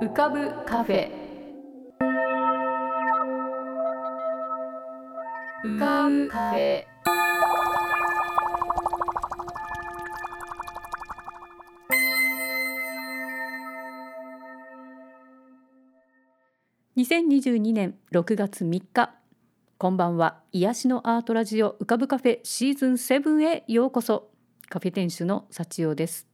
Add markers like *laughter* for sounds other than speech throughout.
浮かぶカフェ。浮かぶカフェ。2022年6月3日。こんばんは。癒しのアートラジオ浮かぶカフェシーズン7へようこそ。カフェ店主の幸代です。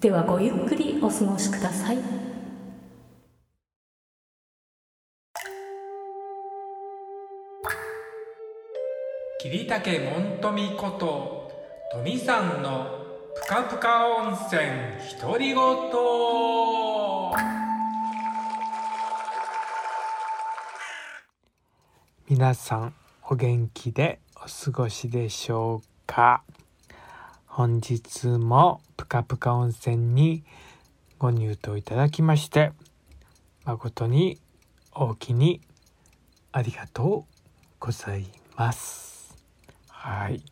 ではごゆっくりお過ごしください。桐竹門富こと富さんのぷかぷか温泉独り言。皆さんお元気でお過ごしでしょうか？本日もぷかぷか温泉にご入湯いただきまして誠に大きにありがとうございます。はい。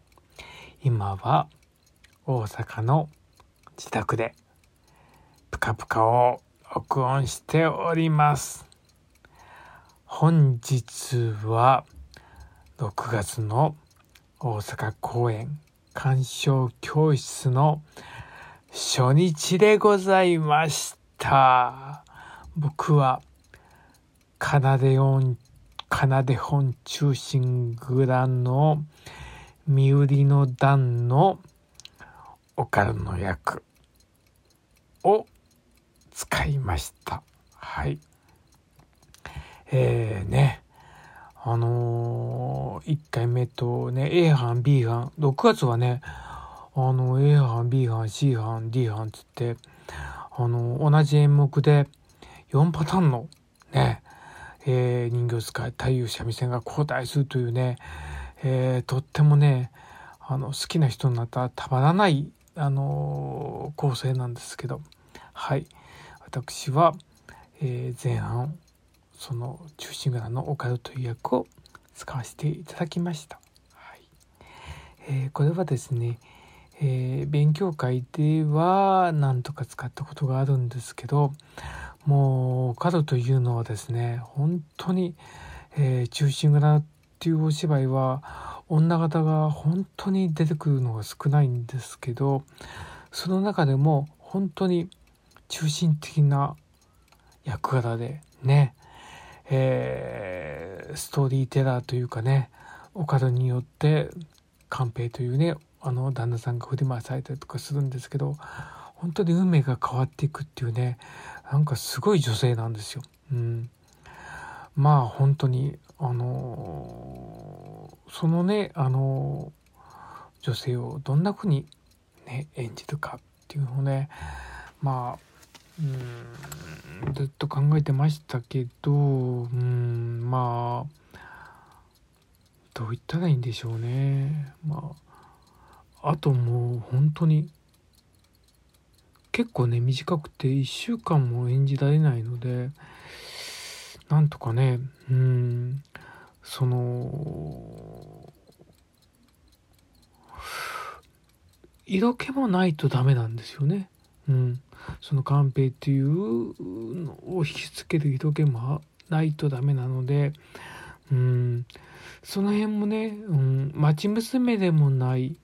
今は大阪の自宅でぷかぷかを録音しております。本日は6月の大阪公演鑑賞教室の初日でございました僕はカナデオンカナデ本中心グラの身売りの段のオカルの役を使いました。はい。えー、ね、あのー、1回目とね、A 班、B 班、6月はね、あの、A 班、B 班、C 班、D 班つって、あのー、同じ演目で4パターンのね、えー、人形使い、太夫三味線が交代するというね、えー、とってもねあの好きな人になったらたまらない、あの構成なんですけどはい。私は、え、前半その中心蔵のオカルという役を使わせていただきました。はいえー、これはですね、えー、勉強会では何とか使ったことがあるんですけどもうオカルというのはですね本当に、えー、中心蔵っていうお芝居は女方が本当に出てくるのが少ないんですけどその中でも本当に中心的な役柄でね、えー、ストーリーテラーというかね岡田によって寛平というねあの旦那さんが振り回されたりとかするんですけど本当に運命が変わっていくっていうねなんかすごい女性なんですよ。うん、まあ本当にあのそのねあの女性をどんな風にね演じるかっていうのをねまあうんずっと考えてましたけどうんまあどう言ったらいいんでしょうねまああともう本当に結構ね短くて1週間も演じられないのでなんとかねうんその色気もないとダメなんですよね。うん、そのカンペっていうのを引きつける色気もないとダメなので、うん、その辺もね、うん、町娘でもない。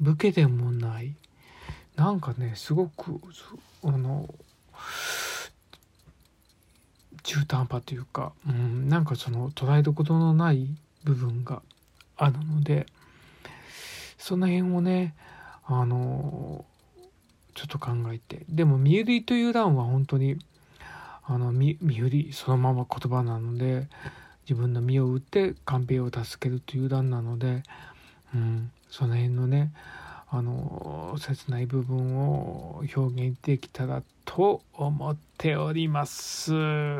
武家でもない。なんかねすごくあの中途半端というか、うん、なんかその捉えどころのない部分があるのでその辺をねあのちょっと考えて。でも「身売り」という欄は本当にあの身売りそのまま言葉なので自分の身を売って官兵を助けるという欄なので、うん、その辺のねあの切ない部分を表現できたらと思っております。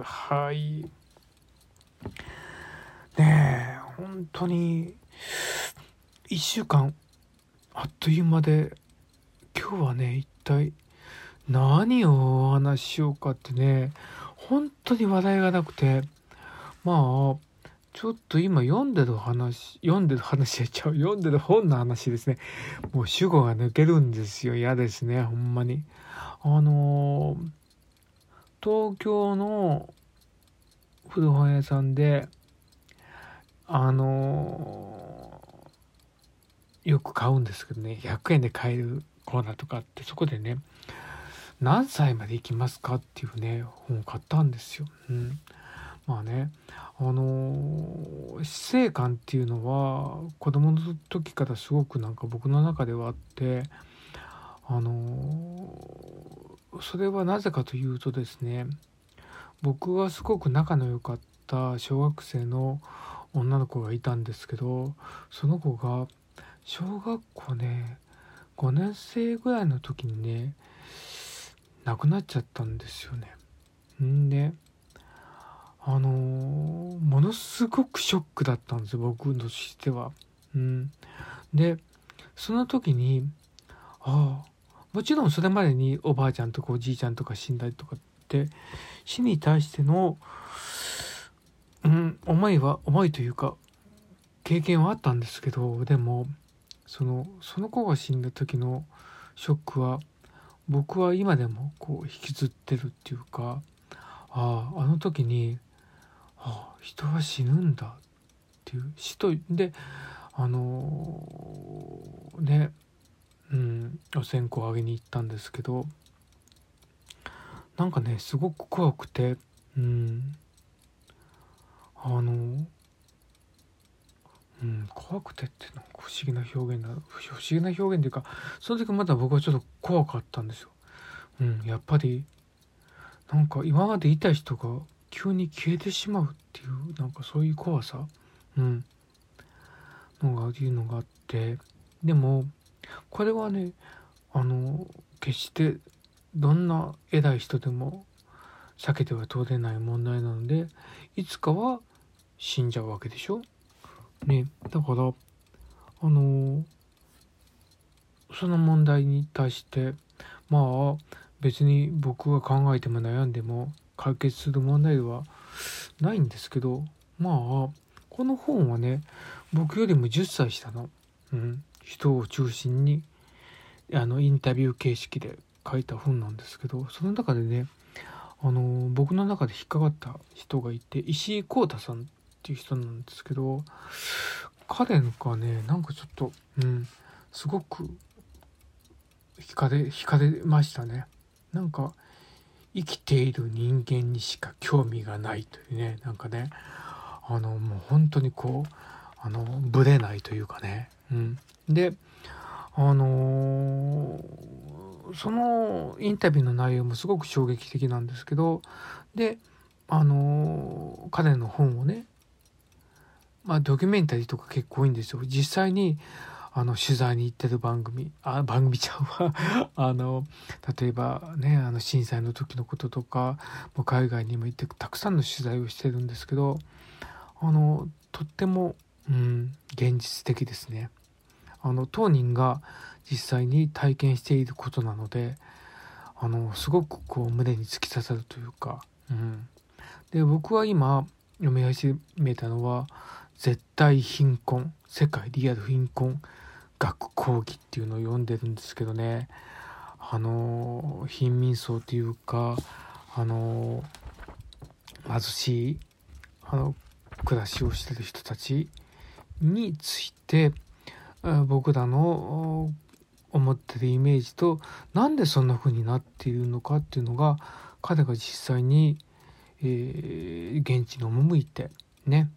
はい。ねえ本当に1週間あっという間で今日はね体何をお話ししようかってね本当に話題がなくてまあちょっと今読んでる話、読んでる話やっちゃう。読んでる本の話ですね。もう主語が抜けるんですよ。嫌ですね。ほんまに。あのー、東京の古本屋さんで、あのー、よく買うんですけどね、100円で買えるコーナーとかあって、そこでね、何歳まで行きますかっていうね、本を買ったんですよ。うん。まあね、あの死生観っていうのは子供の時からすごくなんか僕の中ではあってあのそれはなぜかというとですね僕がすごく仲の良かった小学生の女の子がいたんですけどその子が小学校ね5年生ぐらいの時にね亡くなっちゃったんですよね。んであのー、ものすごくショックだったんですよ僕としては。うん、でその時にああもちろんそれまでにおばあちゃんとかおじいちゃんとか死んだりとかって死に対しての、うん、思いは思いというか経験はあったんですけどでもそのその子が死んだ時のショックは僕は今でもこう引きずってるっていうかあああの時にあ人は死ぬんだっていう死とであのー、ねうんお線香をあげに行ったんですけどなんかねすごく怖くてうんあのうん怖くてってなんか不思議な表現な不思議な表現っていうかその時まだ僕はちょっと怖かったんですよ。うん、やっぱりなんか今までいた人が急に消えてしまうっていうなんかそういう怖さ、うん、のがいうのがあってでもこれはねあの決してどんな偉い人でも避けては通れない問題なのでいつかは死んじゃうわけでしょ。ねだからあのその問題に対してまあ別に僕が考えても悩んでも解決する問題ではないんですけどまあこの本はね僕よりも10歳下の、うん、人を中心にあのインタビュー形式で書いた本なんですけどその中でねあの僕の中で引っかかった人がいて石井浩太さんっていう人なんですけど彼がねなんかちょっと、うん、すごく惹かれ惹かれましたね。なんか生きている人間にしか興味がないというねなんかねあのもう本当にこうあのぶれないというかね、うん、であのー、そのインタビューの内容もすごく衝撃的なんですけどであのー、彼の本をねまあドキュメンタリーとか結構多いんですよ。実際にあの取材に行ってる番組あ番組ちゃんは *laughs* あの例えばねあの震災の時のこととかもう海外にも行ってたくさんの取材をしてるんですけどあのとっても、うん、現実的ですね。あの当人が実際に体験していることなのであのすごくこう胸に突き刺さるというか、うん、で僕は今読み始めたのは「絶対貧困世界リアル貧困学講義っていうのを読んでるんですけどね。あの貧民層というかあの貧しいあの暮らしをしてる人たちについて僕らの思ってるイメージとなんでそんな風になっているのかっていうのが彼が実際に、えー、現地に赴いてね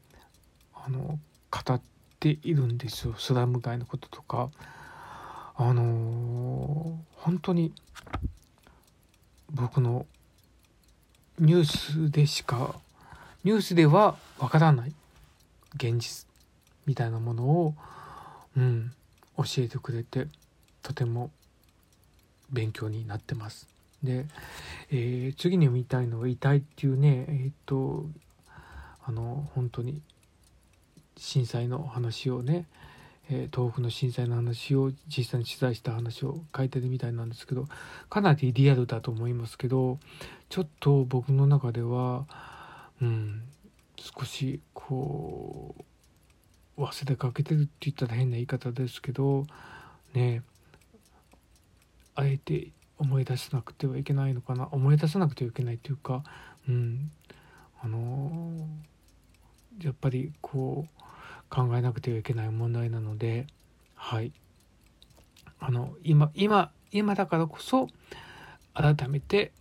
あの語っているんですよスラム街のこととかあのー、本当に僕のニュースでしかニュースではわからない現実みたいなものを、うん、教えてくれてとても勉強になってます。で、えー、次に見たいのは「痛い」っていうねえー、っとあの本当に震災の話をね、えー、東北の震災の話を実際に取材した話を書いてるみたいなんですけどかなりリアルだと思いますけどちょっと僕の中ではうん少しこう忘れかけてるって言ったら変な言い方ですけどねあえて思い出さなくてはいけないのかな思い出さなくてはいけないというかうんあのやっぱりこう考えなくてはいけない問題なのではいあの今今今だからこそ改めて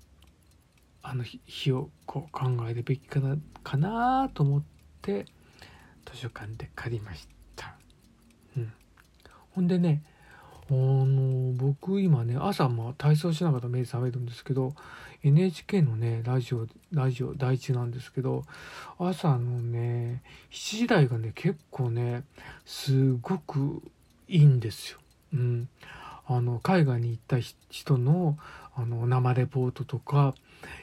あの日をこう考えるべきかなかなと思って図書館で借りました。うん、ほんでねあの僕今ね朝まあ体操しながら目覚めるんですけど NHK のねラジオラジオ第一なんですけど朝のね7時台がね結構ねすごくいいんですよ。うん、あの海外に行った人のあの生レポートとか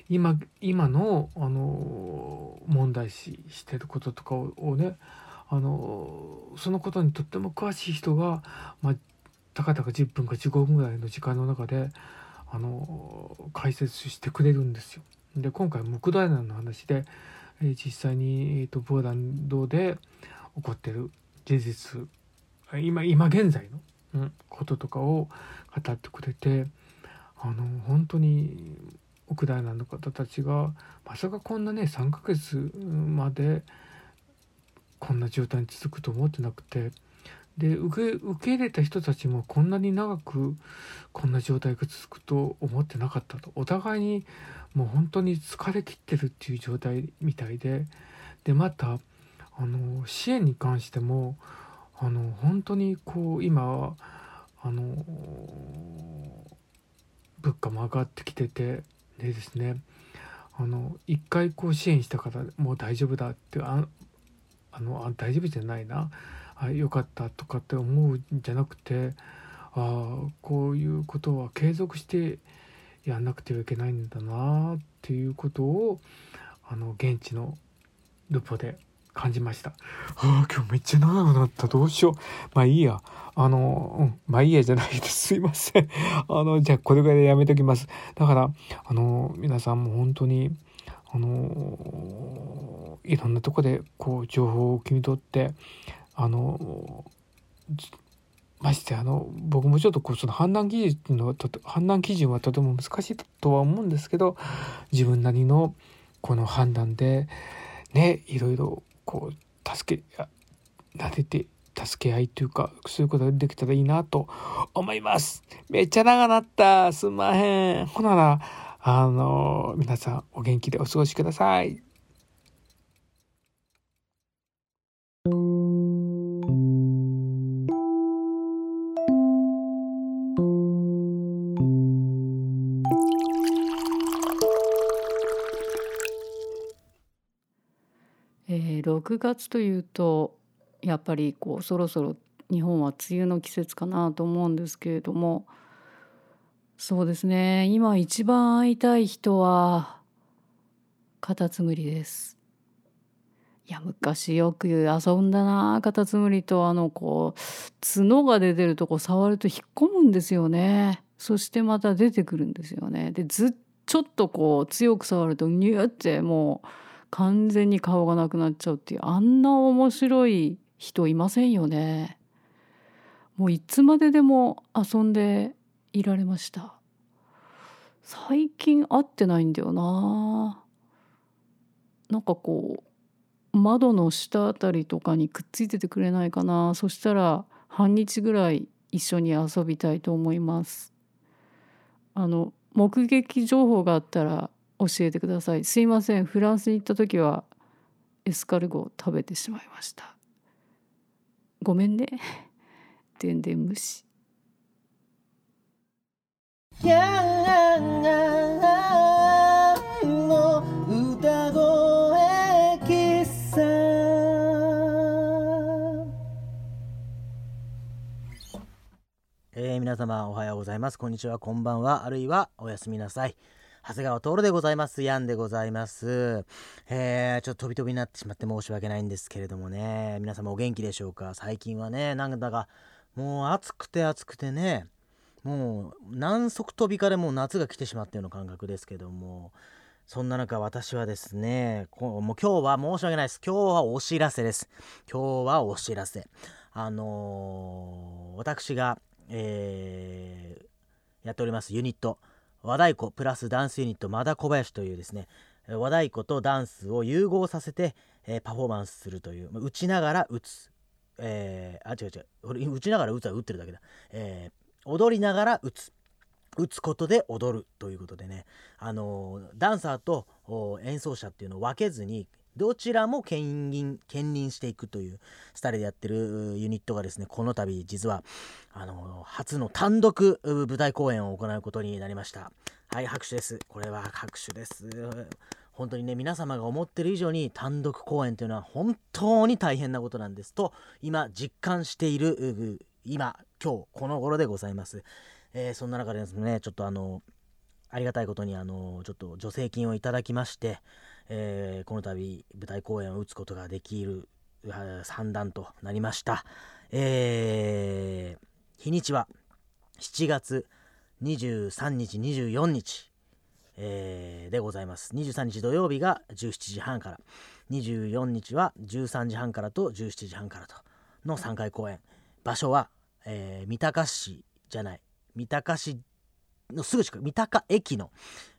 今今のあの問題視してることとかをねあのそのことにとっても詳しい人が、まあ、たかたか10分か15分ぐらいの時間の中であの解説してくれるんですよ。で今回ウクライナの話で、実際に、えーと、ポーランドで起こってる事実今今現在の、うん、こととかを語ってくれてあの本当にウクライナの方たちがまさかこんなね3ヶ月までこんな状態に続くと思ってなくてで受け受け入れた人たちもこんなに長くこんな状態が続くと思ってなかったと。お互いにもう本当に疲れきってるっていう状態みたいで。でまたあの支援に関してもあの本当にこう今あの物価も上がってきててでですねあの一回こう支援したからもう大丈夫だってああのあ大丈夫じゃないなあよかったとかって思うんじゃなくてあこういうことは継続してやんなくてはいけないんだなっていうことをあの現地のルポで感じました。ああ、今日めっちゃ長くなった。どうしよう。まあいいや。あの、うん、まあいいやじゃないです。*laughs* すいません。あの、じゃあこれぐらいでやめときます。だから、あの、皆さんも本当に、あの、いろんなとこでこう情報を汲み取って、あのましてあの僕もちょっとこうその判断技術の判断基準はとても難しいとは思うんですけど自分なりのこの判断でねいろいろこう助けなでて助け合いというかそういうことができたらいいなと思います。めっちゃ長なったすんまへん。ほならあの皆さんお元気でお過ごしください。6月というとやっぱりこうそろそろ日本は梅雨の季節かなと思うんですけれどもそうですね今一番会いたい人はカタツムリです。いや昔よく遊んだなカタツムリとあのこう角が出てるとこ触ると引っ込むんですよねそしてまた出てくるんですよねでずちょっとこう強く触るとニューってもう完全に顔がなくなっちゃうっていうあんな面白い人いませんよね。もういつまででも遊んでいられました。最近会ってないんだよな。なんかこう窓の下あたりとかにくっついててくれないかな。そしたら半日ぐらい一緒に遊びたいと思います。あの目撃情報があったら教えてくださいすいませんフランスに行った時はエスカルゴを食べてしまいましたごめんねでんでん虫えー、皆皆様おはようございます。こんにちは。こんばんは。あるいはおやすみなさい。長谷川徹でございます。ヤンでございます。えー、ちょっと飛び飛びになってしまって申し訳ないんですけれどもね。皆様お元気でしょうか？最近はねなんだかもう暑くて暑くてね。もう何足飛びかでもう夏が来てしまったような感覚ですけどもそんな中私はですねもう今日は申し訳ないです。今日はお知らせです。今日はお知らせ。あのー、私が、えー、やっておりますユニット和太鼓プラスダンスユニットまだ小林というですね和太鼓とダンスを融合させて、えー、パフォーマンスするという打ちながら打つ、えー、あ違う違う。打ちながら打つは打ってるだけだ、えー、踊りながら打つ。打つことで踊るということでね。あのダンサーと演奏者っていうのを分けずにどちらも兼任兼任していくというスタイルでやってるユニットがですねこの度実はあの初の単独舞台公演を行うことになりました。はい拍手です。これは拍手です。本当にね皆様が思ってる以上に単独公演というのは本当に大変なことなんですと今実感している今今日この頃でございます、えー、そんな中でですねちょっとあのありがたいことにあのちょっと助成金をいただきましてえー、この度舞台公演を打つことができる算段となりました、えー、日にちは7月23日24日、えー、でございます。23日土曜日が17時半から。24日は13時半からと17時半からとの3回公演。場所は、えー、三鷹市じゃない。三鷹市のすぐ近く三鷹駅の、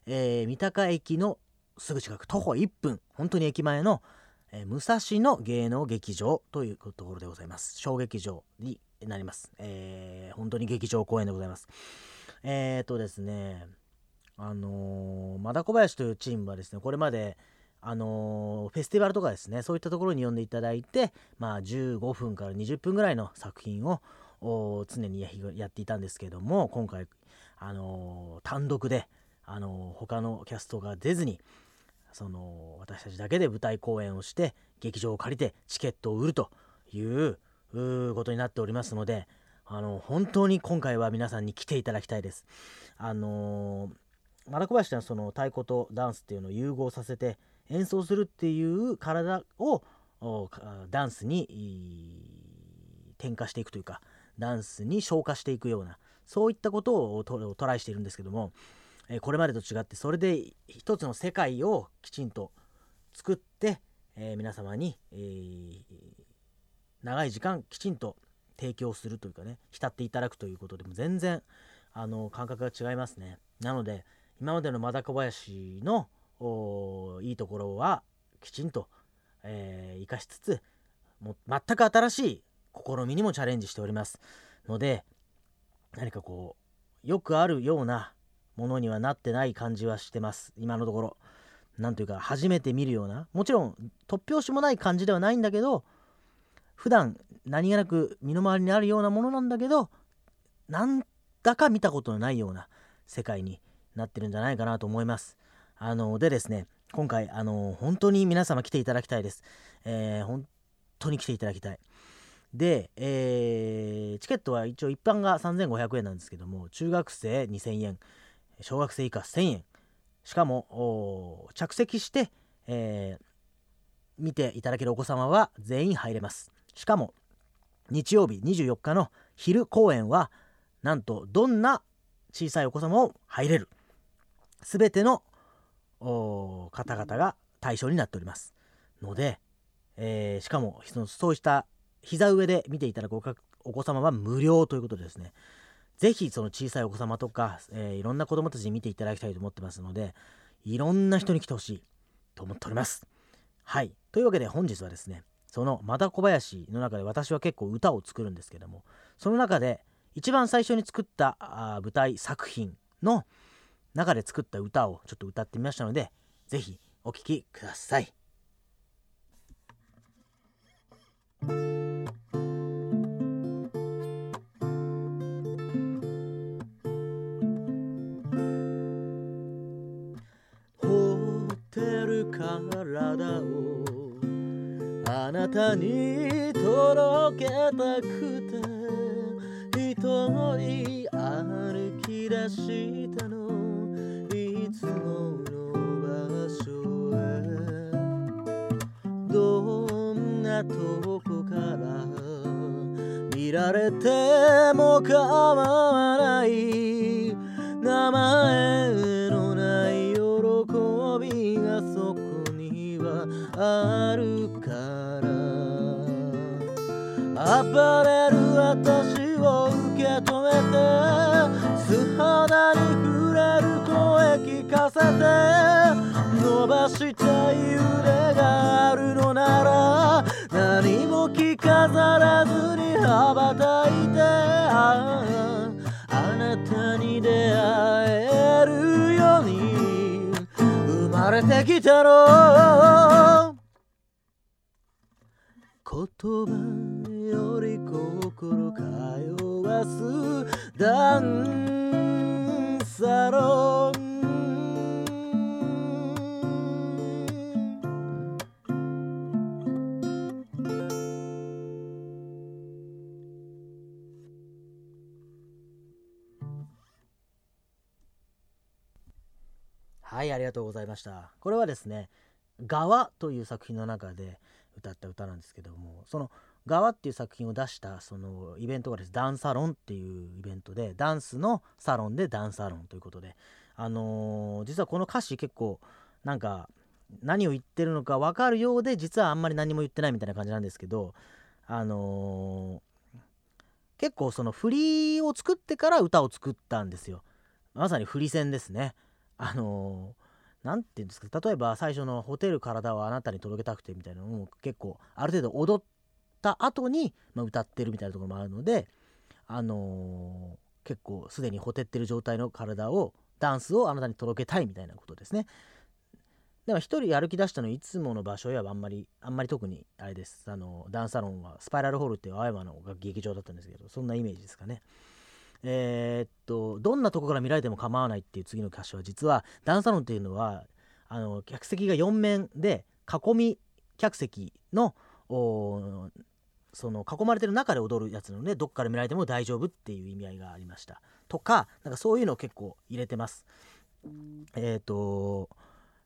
えー、三鷹駅のすぐ近く徒歩1分本当に駅前の、えー、武蔵野芸能劇場というところでございます。小劇場になります、えー、本当に劇場公演でございます。えっ、ー、とですねあのー、まだ小林というチームはですねこれまであの、フェスティバルとかですねそういったところに呼んでいただいてまあ15分から20分ぐらいの作品を常にやっていたんですけども今回あの単独であの他のキャストが出ずにその私たちだけで舞台公演をして劇場を借りてチケットを売るということになっておりますのであの本当に今回は皆さんに来ていただきたいです。あのマラコバシはその太鼓とダンスっていうのを融合させて演奏するっていう体をダンスに転化していくというかダンスに昇華していくようなそういったことをトライしているんですけどもこれまでと違ってそれで一つの世界をきちんと作って、え、皆様に、長い時間きちんと提供するというかね浸っていただくということでも全然あの感覚が違いますね。なので今までのマダ小林のいいところはきちんと、えー、生かしつつもう全く新しい試みにもチャレンジしております。ので何かこうよくあるようなものにはなってない感じはしてます。今のところ。何というか初めて見るような。もちろん突拍子もない感じではないんだけど普段何気なく身の回りにあるようなものなんだけどなんだか見たことのないような世界になってるんじゃないかなと思います。あのでですね今回あの本当に皆様来ていただきたいです、えー、本当に来ていただきたい。で、えー、チケットは一応一般が3500円なんですけども中学生2000円小学生以下1000円。しかも着席して、えー、見ていただけるお子様は全員入れます。しかも日曜日24日の昼公演はなんとどんな小さいお子様も入れる。全ての方々が対象になっておりますので、えー、しかもそうした膝上で見ていただくお子様は無料ということでですね。ぜひその小さいお子様とか、えー、いろんな子供たちに見ていただきたいと思ってますのでいろんな人に来てほしいと思っております。はい。というわけで本日はですねそのまだ小林の中で私は結構歌を作るんですけどもその中で一番最初に作ったあ舞台作品の中で作った歌をちょっと歌ってみましたのでぜひお聴きください。体をあなたに届けたくて一人歩き出したのつもの場所へどんなとこから見られても構わない。名前のない喜びがそこにはあるから。暴れるせて伸ばしたい腕があるのなら何も聞かされずに。羽ばたいてあああなたに出会えるよう。に生まれてきたの言葉より心通わすダンサロンとうございました。これはですね「側」という作品の中で歌った歌なんですけどもその「側」っていう作品を出したそのイベントがですダンサロンっていうイベントでダンスのサロンでダンサロンということであのー実はこの歌詞結構なんか何を言ってるのか分かるようで実はあんまり何も言ってないみたいな感じなんですけどあのー結構その振りを作ってから歌を作ったんですよ。まさに振り線ですね。あのーなんて言うんですか？例えば最初の「ホテル体をあなたに届けたくて」みたいなのも結構ある程度踊った後に、まあ、歌ってるみたいなところもあるのであのー結構すでにほてってる状態の体をダンスをあなたに届けたいみたいなことですね。でも一人歩き出したのいつもの場所へはあんまりあんまり特にあれですあのダンスサロンはスパイラルホールっていう青山の劇場だったんですけどそんなイメージですかね。えーっとどんなとこから見られても構わないっていう次の歌詞は実はダンサロンっていうのはあの客席が4面で囲み客席のその囲まれてる中で踊るやつなのでどっから見られても大丈夫っていう意味合いがありました。とかなんかそういうのを結構入れてます。えっ、と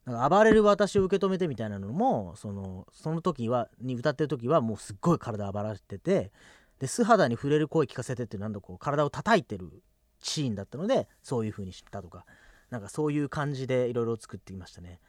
なんか暴れる私を受け止めてみたいなのもそのその時はに歌ってる時はもうすっごい体暴らしててで素肌に触れる声聞かせてっていうなんだこう体を叩いてるシーンだったのでそういう風にしたとかなんかそういう感じでいろいろ作ってきましたね。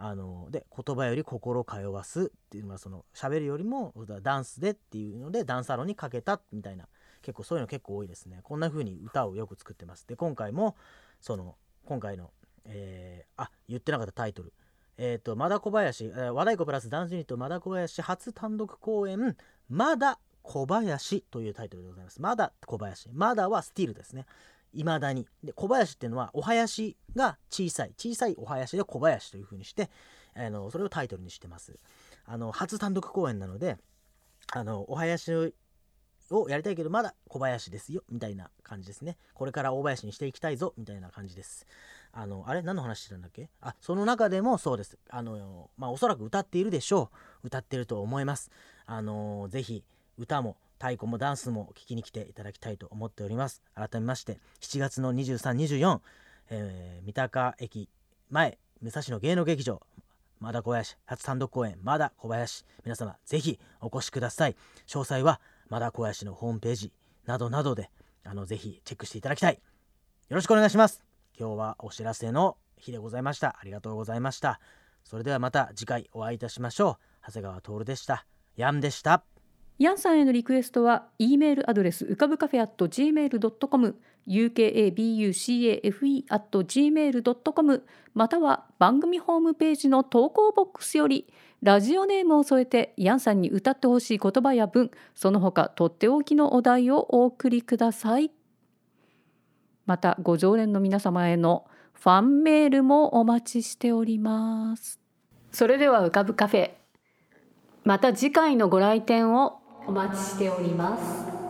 あので言葉より心通わすっていうのはその喋るよりもダンスでっていうのでダンサロンにかけたみたいな結構そういうの結構多いですね。こんな風に歌をよく作ってます。で今回もその今回の、えーあ言ってなかったタイトル。えっ、と和田小林、えー和太鼓プラスダンスユニット和田小林初単独公演まだ小林というタイトルでございます。まだ小林。まだはスティールですね。いまだに。で小林っていうのはお囃子が小さい。小さいお囃子で小林という風にしてあのそれをタイトルにしてます。あの初単独公演なのであのお囃子をやりたいけどまだ小林ですよ。みたいな感じですね。これから大林にしていきたいぞ。みたいな感じです。あのあれ？何の話してたんだっけ？あその中でもそうです。あのまあおそらく歌っているでしょう。歌ってると思います。あのぜひ歌も太鼓もダンスも聴きに来ていただきたいと思っております。改めまして7月の2324、えー三鷹駅前武蔵野芸能劇場まだ小林初単独公演まだ小林皆様ぜひお越しください。詳細はまだ小林のホームページなどなどであのぜひチェックしていただきたい。よろしくお願いします。今日はお知らせの日でございました。ありがとうございました。それではまた次回お会いいたしましょう。長谷川徹でした。ヤンでした。ヤンさんへのリクエストは E メールアドレスうかぶカフェ at gmail.com ukabucafe at gmail.com または番組ホームページの投稿ボックスよりラジオネームを添えてヤンさんに歌ってほしい言葉や文その他とっておきのお題をお送りください。またご常連の皆様へのファンメールもお待ちしております。それでは浮かぶカフェ。また次回のご来店をお待ちしております。